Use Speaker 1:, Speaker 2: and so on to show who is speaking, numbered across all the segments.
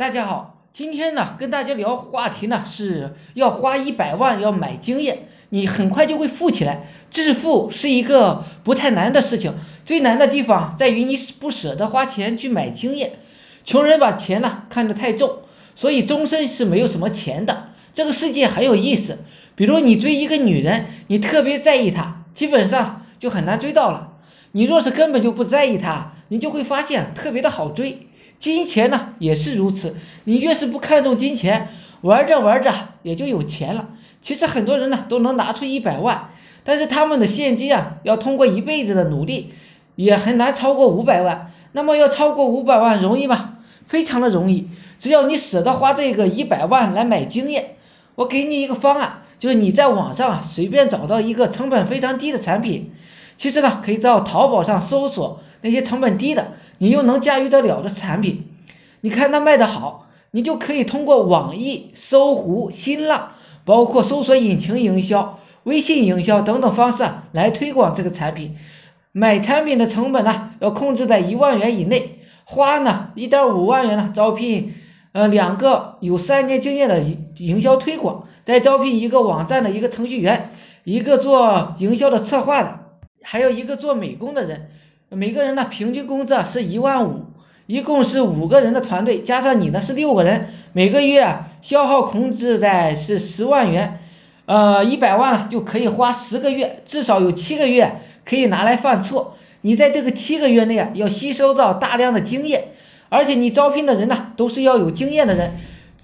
Speaker 1: 大家好，今天呢跟大家聊话题呢是要花一百万要买经验，你很快就会富起来。致富是一个不太难的事情，最难的地方在于你不舍得花钱去买经验。穷人把钱呢看得太重，所以终身是没有什么钱的。这个世界很有意思，比如你追一个女人，你特别在意她，基本上就很难追到了。你若是根本就不在意她，你就会发现特别的好追。金钱呢也是如此，你越是不看重金钱，玩着玩着也就有钱了。其实很多人呢都能拿出一百万，但是他们的现金啊要通过一辈子的努力，也很难超过五百万。那么要超过五百万容易吗？非常的容易，只要你舍得花这个一百万来买经验。我给你一个方案，就是你在网上啊随便找到一个成本非常低的产品，其实呢可以到淘宝上搜索那些成本低的。你又能驾驭得了的产品，你看它卖的好，你就可以通过网易、搜狐、新浪，包括搜索引擎营销、微信营销等等方式来推广这个产品。买产品的成本呢，要控制在一万元以内，花呢一点五万元呢招聘呃两个有三年经验的营营销推广，再招聘一个网站的一个程序员，一个做营销的策划的，还有一个做美工的人。每个人呢，平均工资是一万五，一共是五个人的团队，加上你呢是六个人，每个月消耗控制在是十万元，呃，一百万就可以花十个月，至少有七个月可以拿来犯错。你在这个七个月内啊，要吸收到大量的经验，而且你招聘的人呢，都是要有经验的人，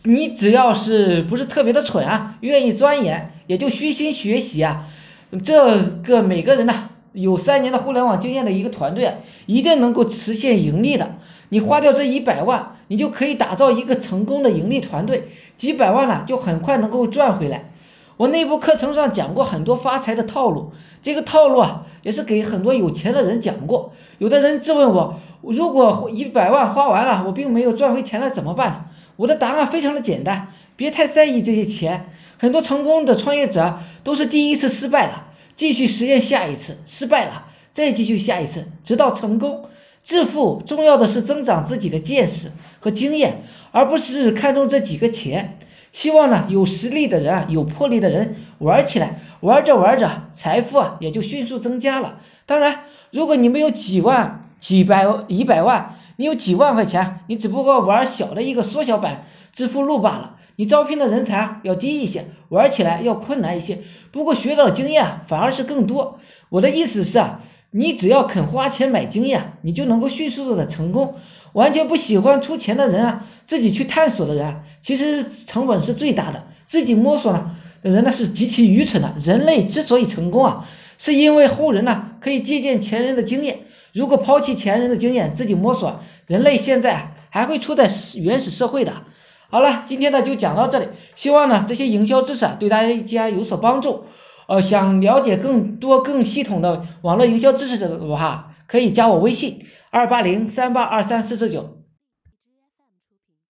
Speaker 1: 你只要是不是特别的蠢啊，愿意钻研，也就虚心学习啊，这个每个人呢。有三年的互联网经验的一个团队，一定能够实现盈利的。你花掉这一百万，你就可以打造一个成功的盈利团队，几百万呢就很快能够赚回来。我内部课程上讲过很多发财的套路，这个套路啊也是给很多有钱的人讲过。有的人质问我，如果一百万花完了，我并没有赚回钱了怎么办？我的答案非常的简单，别太在意这些钱。很多成功的创业者都是第一次失败的。继续实验下一次，失败了再继续下一次，直到成功。致富重要的是增长自己的见识和经验，而不是看重这几个钱。希望呢，有实力的人啊，有魄力的人玩起来，玩着玩着，财富啊也就迅速增加了。当然，如果你没有几万、几百、一百万，你有几万块钱，你只不过玩小的一个缩小版致富路罢了。你招聘的人才要低一些，玩起来要困难一些，不过学到的经验反而是更多。我的意思是啊，你只要肯花钱买经验，你就能够迅速的成功。完全不喜欢出钱的人啊，自己去探索的人，其实成本是最大的。自己摸索呢的人呢是极其愚蠢的。人类之所以成功啊，是因为后人呢可以借鉴前人的经验。如果抛弃前人的经验，自己摸索，人类现在还会处在原始社会的。好了，今天呢就讲到这里，希望呢这些营销知识啊对大家有所帮助。呃，想了解更多更系统的网络营销知识的话，可以加我微信二八零三八二三四四九。